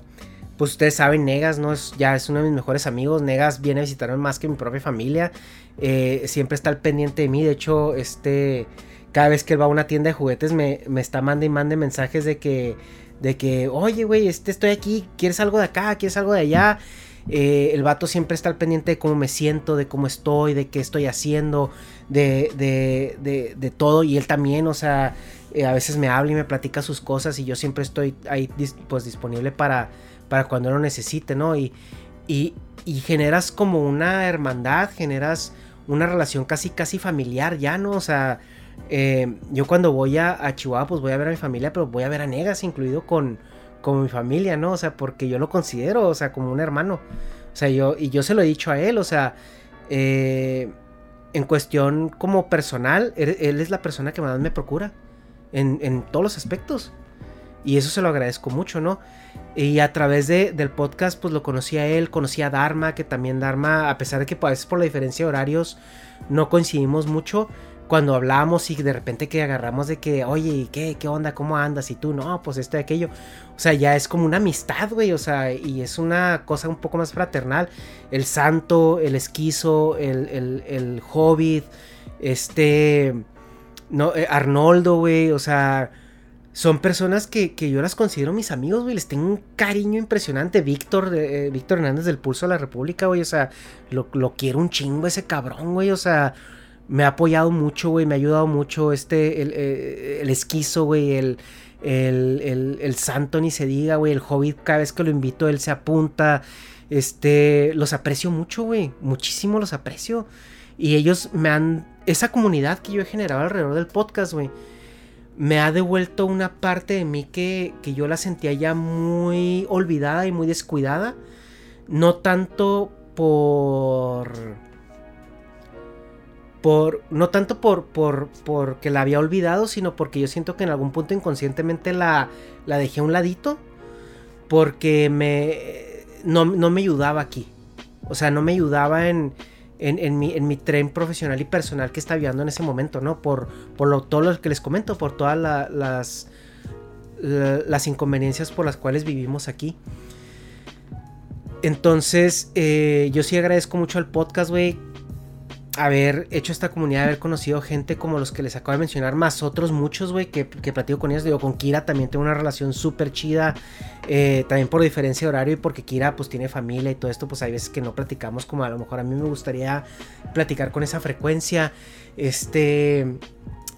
Speaker 2: pues ustedes saben, Negas, ¿no? Es, ya es uno de mis mejores amigos. Negas viene a visitarme más que mi propia familia. Eh, siempre está al pendiente de mí. De hecho, este, cada vez que él va a una tienda de juguetes me, me está mandando y mande mensajes de que, de que, oye, güey, este, estoy aquí, ¿quieres algo de acá? ¿Quieres algo de allá? Eh, el vato siempre está al pendiente de cómo me siento, de cómo estoy, de qué estoy haciendo, de, de, de, todo. Y él también, o sea, eh, a veces me habla y me platica sus cosas y yo siempre estoy ahí pues disponible para, para cuando lo necesite, ¿no? Y, y, generas como una hermandad, generas una relación casi, casi familiar ya, ¿no? O sea, eh, yo cuando voy a, a, Chihuahua, pues voy a ver a mi familia, pero voy a ver a Negas incluido con, como mi familia, ¿no? O sea, porque yo lo considero, o sea, como un hermano. O sea, yo, y yo se lo he dicho a él, o sea, eh, en cuestión como personal, él, es la persona que más me procura, en, en, todos los aspectos. Y eso se lo agradezco mucho, ¿no? Y a través de, del podcast, pues lo conocí a él, conocí a Dharma, que también Dharma, a pesar de que pues, a veces por la diferencia de horarios no coincidimos mucho, cuando hablamos y de repente que agarramos de que, oye, ¿qué, qué onda? ¿Cómo andas? Y tú, no, pues esto y aquello. O sea, ya es como una amistad, güey. O sea, y es una cosa un poco más fraternal. El santo, el esquizo, el, el, el hobbit, este, no, eh, Arnoldo, güey. O sea, son personas que, que, yo las considero mis amigos, güey. Les tengo un cariño impresionante. Víctor, eh, Víctor Hernández del Pulso de la República, güey. O sea, lo, lo quiero un chingo ese cabrón, güey. O sea me ha apoyado mucho, güey, me ha ayudado mucho este, el, eh, el, esquizo, güey, el, el, el, santo ni se diga, güey, el hobbit, cada vez que lo invito, él se apunta, este, los aprecio mucho, güey, muchísimo los aprecio. Y ellos me han, esa comunidad que yo he generado alrededor del podcast, güey, me ha devuelto una parte de mí que, que yo la sentía ya muy olvidada y muy descuidada. No tanto por por no tanto por por porque la había olvidado, sino porque yo siento que en algún punto inconscientemente la, la dejé a un ladito porque me no, me ayudaba aquí. O sea, no me ayudaba en, en, mi, en mi tren profesional y personal que estaba viviendo en ese momento, ¿no? Por, por todo lo que les comento, por todas las, las inconveniencias por las cuales vivimos aquí. Entonces, eh, yo sí agradezco mucho al podcast, güey haber hecho esta comunidad, haber conocido gente como los que les acabo de mencionar, más otros muchos, güey, que, que platico con ellos. Digo, con Kira también tengo una relación súper chida, eh, también por diferencia de horario y porque Kira pues tiene familia y todo esto, pues hay veces que no platicamos como a lo mejor a mí me gustaría platicar con esa frecuencia. Este...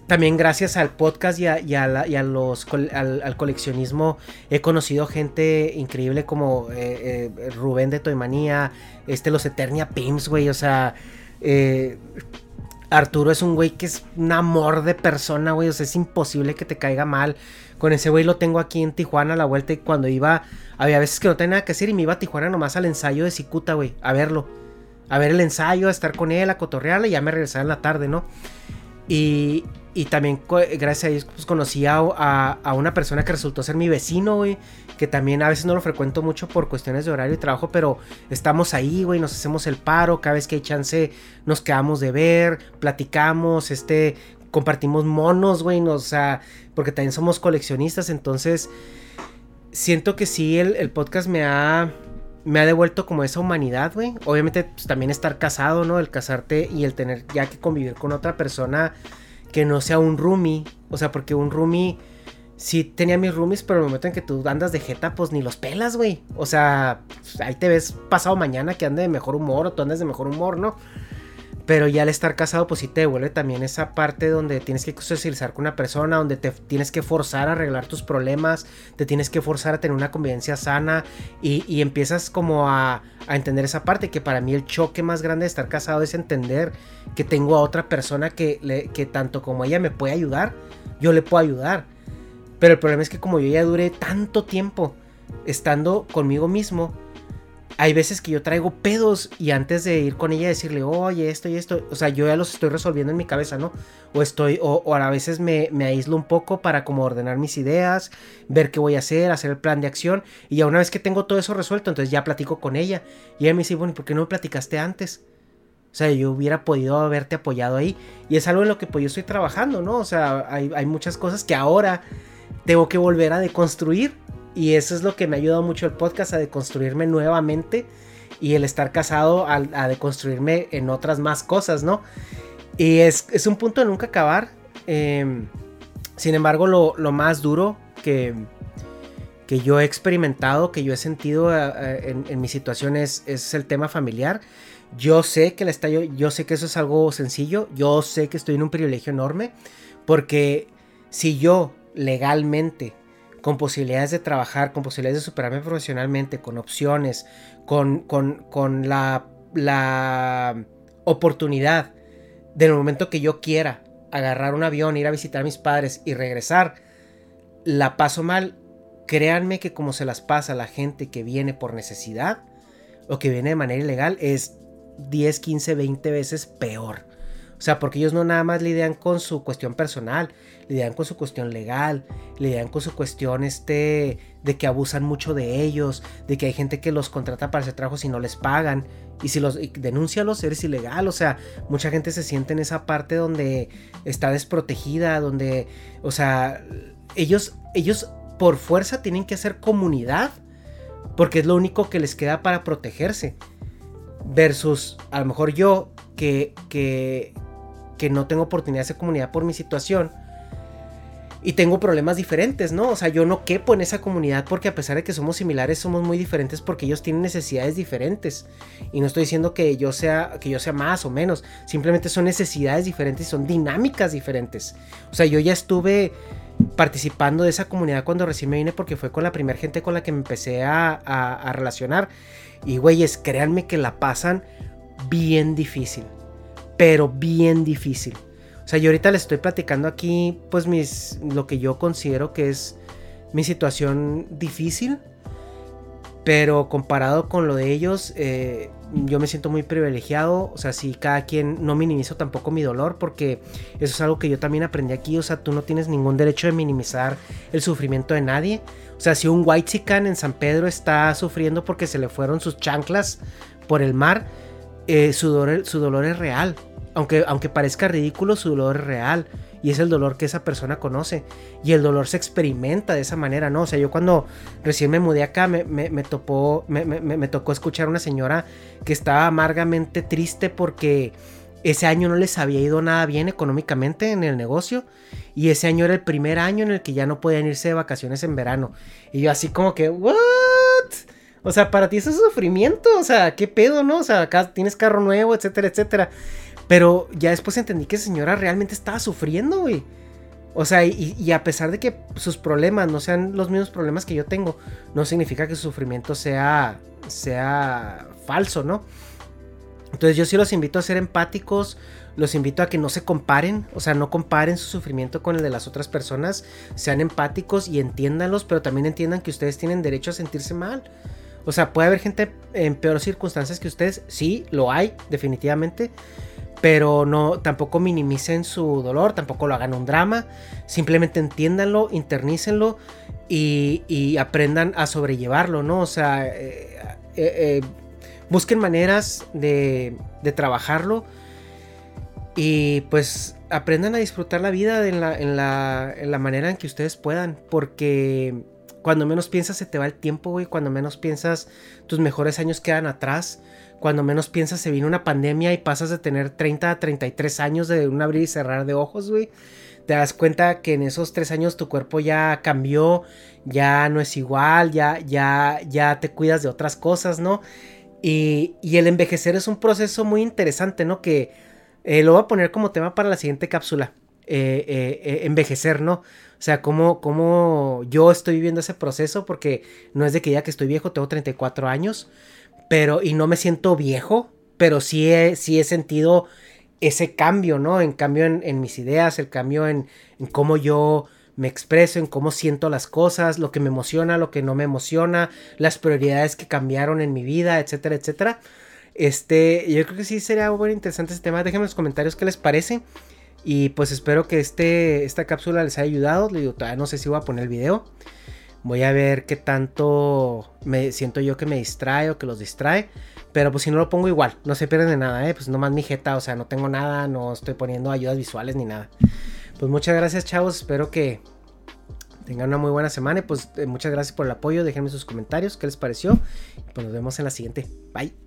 Speaker 2: También gracias al podcast y a, los, al, coleccionismo he conocido gente increíble como eh, eh, Rubén de Toymanía, este, los Eternia Pims, güey, o sea, eh, Arturo es un güey que es un amor de persona, güey. O sea, es imposible que te caiga mal. Con ese güey lo tengo aquí en Tijuana a la vuelta. Y cuando iba, había veces que no tenía nada que hacer. Y me iba a Tijuana nomás al ensayo de Cicuta, güey. A verlo. A ver el ensayo, a estar con él, a cotorrearle. Y ya me regresaba en la tarde, ¿no? Y, y también, gracias a Dios, pues conocí a, a, una persona que resultó ser mi vecino, güey. Que también a veces no lo frecuento mucho por cuestiones de horario y trabajo, pero estamos ahí, güey, nos hacemos el paro. Cada vez que hay chance, nos quedamos de ver, platicamos, este, compartimos monos, güey. Sea, porque también somos coleccionistas, entonces siento que sí, el, el podcast me ha me ha devuelto como esa humanidad, güey. Obviamente pues, también estar casado, ¿no? El casarte y el tener ya que convivir con otra persona que no sea un roomie. O sea, porque un roomie sí tenía mis roomies, pero el momento en que tú andas de jeta, pues ni los pelas, güey. O sea, ahí te ves pasado mañana que ande de mejor humor o tú andes de mejor humor, ¿no? Pero ya al estar casado, pues sí te devuelve también esa parte donde tienes que socializar con una persona, donde te tienes que forzar a arreglar tus problemas, te tienes que forzar a tener una convivencia sana y, empiezas como a, entender esa parte, que para mí el choque más grande de estar casado es entender que tengo a otra persona que, que tanto como ella me puede ayudar, yo le puedo ayudar. Pero el problema es que como yo ya duré tanto tiempo estando conmigo mismo, hay veces que yo traigo pedos y antes de ir con ella decirle, oye, esto y esto, o sea, yo ya los estoy resolviendo en mi cabeza, ¿no? O estoy, o, a veces me, me, aíslo un poco para como ordenar mis ideas, ver qué voy a hacer, hacer el plan de acción. Y ya una vez que tengo todo eso resuelto, entonces ya platico con ella. Y ella me dice, bueno, ¿y por qué no me platicaste antes? O sea, yo hubiera podido haberte apoyado ahí. Y es algo en lo que pues yo estoy trabajando, ¿no? O sea, hay, hay muchas cosas que ahora tengo que volver a deconstruir y eso es lo que me ha ayudado mucho el podcast a deconstruirme nuevamente y el estar casado a, deconstruirme en otras más cosas, ¿no? Y es, un punto de nunca acabar. Em, sin embargo, lo, más duro que, que yo he experimentado, que yo he sentido eh, eh, en, mi situación es, el tema familiar. Yo sé que el estallo, yo sé que eso es algo sencillo, yo sé que estoy en un privilegio enorme, porque si yo legalmente con posibilidades de trabajar, con posibilidades de superarme profesionalmente, con opciones, con, con, la, la oportunidad del momento que yo quiera agarrar un avión, ir a visitar a mis padres y regresar, la paso mal, créanme que como se las pasa la gente que viene por necesidad o que viene de manera ilegal es 10, 15, 20 veces peor. O sea, porque ellos no nada más lidian con su cuestión personal, lidian con su cuestión legal, lidian con su cuestión este de que abusan mucho de ellos, de que hay gente que los contrata para hacer trabajo y no les pagan. Y si los denúncialos, eres ilegal. O sea, mucha gente se siente en esa parte donde está desprotegida, donde, o sea, ellos, ellos por fuerza tienen que hacer comunidad, porque es lo único que les queda para protegerse. Versus, a lo mejor yo, que, que, que no tengo oportunidad de hacer comunidad por mi situación. Y tengo problemas diferentes, ¿no? O sea, yo no quepo en esa comunidad porque a pesar de que somos similares, somos muy diferentes porque ellos tienen necesidades diferentes. Y no estoy diciendo que yo sea, que yo sea más o menos. Simplemente son necesidades diferentes y son dinámicas diferentes. O sea, yo ya estuve participando de esa comunidad cuando recién me vine porque fue con la primera gente con la que me empecé a, a relacionar. Y güeyes, créanme que la pasan bien difícil pero bien difícil. O sea, yo ahorita les estoy platicando aquí, pues mis, lo que yo considero que es mi situación difícil, pero comparado con lo de ellos, eh, yo me siento muy privilegiado. O sea, si cada quien no minimizo tampoco mi dolor, porque eso es algo que yo también aprendí aquí. O sea, tú no tienes ningún derecho de minimizar el sufrimiento de nadie. O sea, si un white chican en San Pedro está sufriendo porque se le fueron sus chanclas por el mar, eh, su, dolor, su dolor es real. Aunque, aunque parezca ridículo, su dolor es real. Y es el dolor que esa persona conoce. Y el dolor se experimenta de esa manera, ¿no? O sea, yo cuando recién me mudé acá, me, me, me, topó, me, tocó escuchar a una señora que estaba amargamente triste porque ese año no les había ido nada bien económicamente en el negocio. Y ese año era el primer año en el que ya no podían irse de vacaciones en verano. Y yo así como que, ¿what? O sea, para ti eso es sufrimiento. O sea, ¿qué pedo, no? O sea, acá tienes carro nuevo, etcétera, etcétera. Pero ya después entendí que señora realmente estaba sufriendo, güey. O sea, y, a pesar de que sus problemas no sean los mismos problemas que yo tengo, no significa que su sufrimiento sea, sea falso, ¿no? Entonces yo sí los invito a ser empáticos, los invito a que no se comparen, o sea, no comparen su sufrimiento con el de las otras personas, sean empáticos y entiéndanlos, pero también entiendan que ustedes tienen derecho a sentirse mal. O sea, puede haber gente en peores circunstancias que ustedes, sí, lo hay, definitivamente. Pero no, tampoco minimicen su dolor, tampoco lo hagan un drama. Simplemente entiéndanlo, internícenlo y, aprendan a sobrellevarlo, ¿no? O sea, eh, eh, eh, busquen maneras de, de, trabajarlo y pues aprendan a disfrutar la vida en la, en la, en la manera en que ustedes puedan. Porque cuando menos piensas se te va el tiempo, güey. Cuando menos piensas tus mejores años quedan atrás. Cuando menos piensas se viene una pandemia y pasas de tener 30 a 33 años de un abrir y cerrar de ojos, güey. Te das cuenta que en esos tres años tu cuerpo ya cambió, ya no es igual, ya, ya, ya te cuidas de otras cosas, ¿no? Y, y el envejecer es un proceso muy interesante, ¿no? Que eh, lo voy a poner como tema para la siguiente cápsula. Eh, eh, envejecer, ¿no? O sea, cómo, cómo yo estoy viviendo ese proceso, porque no es de que ya que estoy viejo, tengo 34 años, pero y no me siento viejo, pero sí he, sí he sentido ese cambio, ¿no? En cambio en, mis ideas, el cambio en, en, cómo yo me expreso, en cómo siento las cosas, lo que me emociona, lo que no me emociona, las prioridades que cambiaron en mi vida, etcétera, etcétera. Este, yo creo que sí sería muy interesante ese tema. Déjenme en los comentarios qué les parece. Y pues espero que este, esta cápsula les haya ayudado. Le digo, todavía no sé si voy a poner el video. Voy a ver qué tanto me siento yo que me distrae o que los distrae. Pero pues si no lo pongo igual, no se pierden de nada, ¿eh? Pues nomás mi jeta, o sea, no tengo nada, no estoy poniendo ayudas visuales ni nada. Pues muchas gracias, chavos. Espero que tengan una muy buena semana. Y pues eh, muchas gracias por el apoyo. Déjenme sus comentarios, qué les pareció. Pues nos vemos en la siguiente. Bye.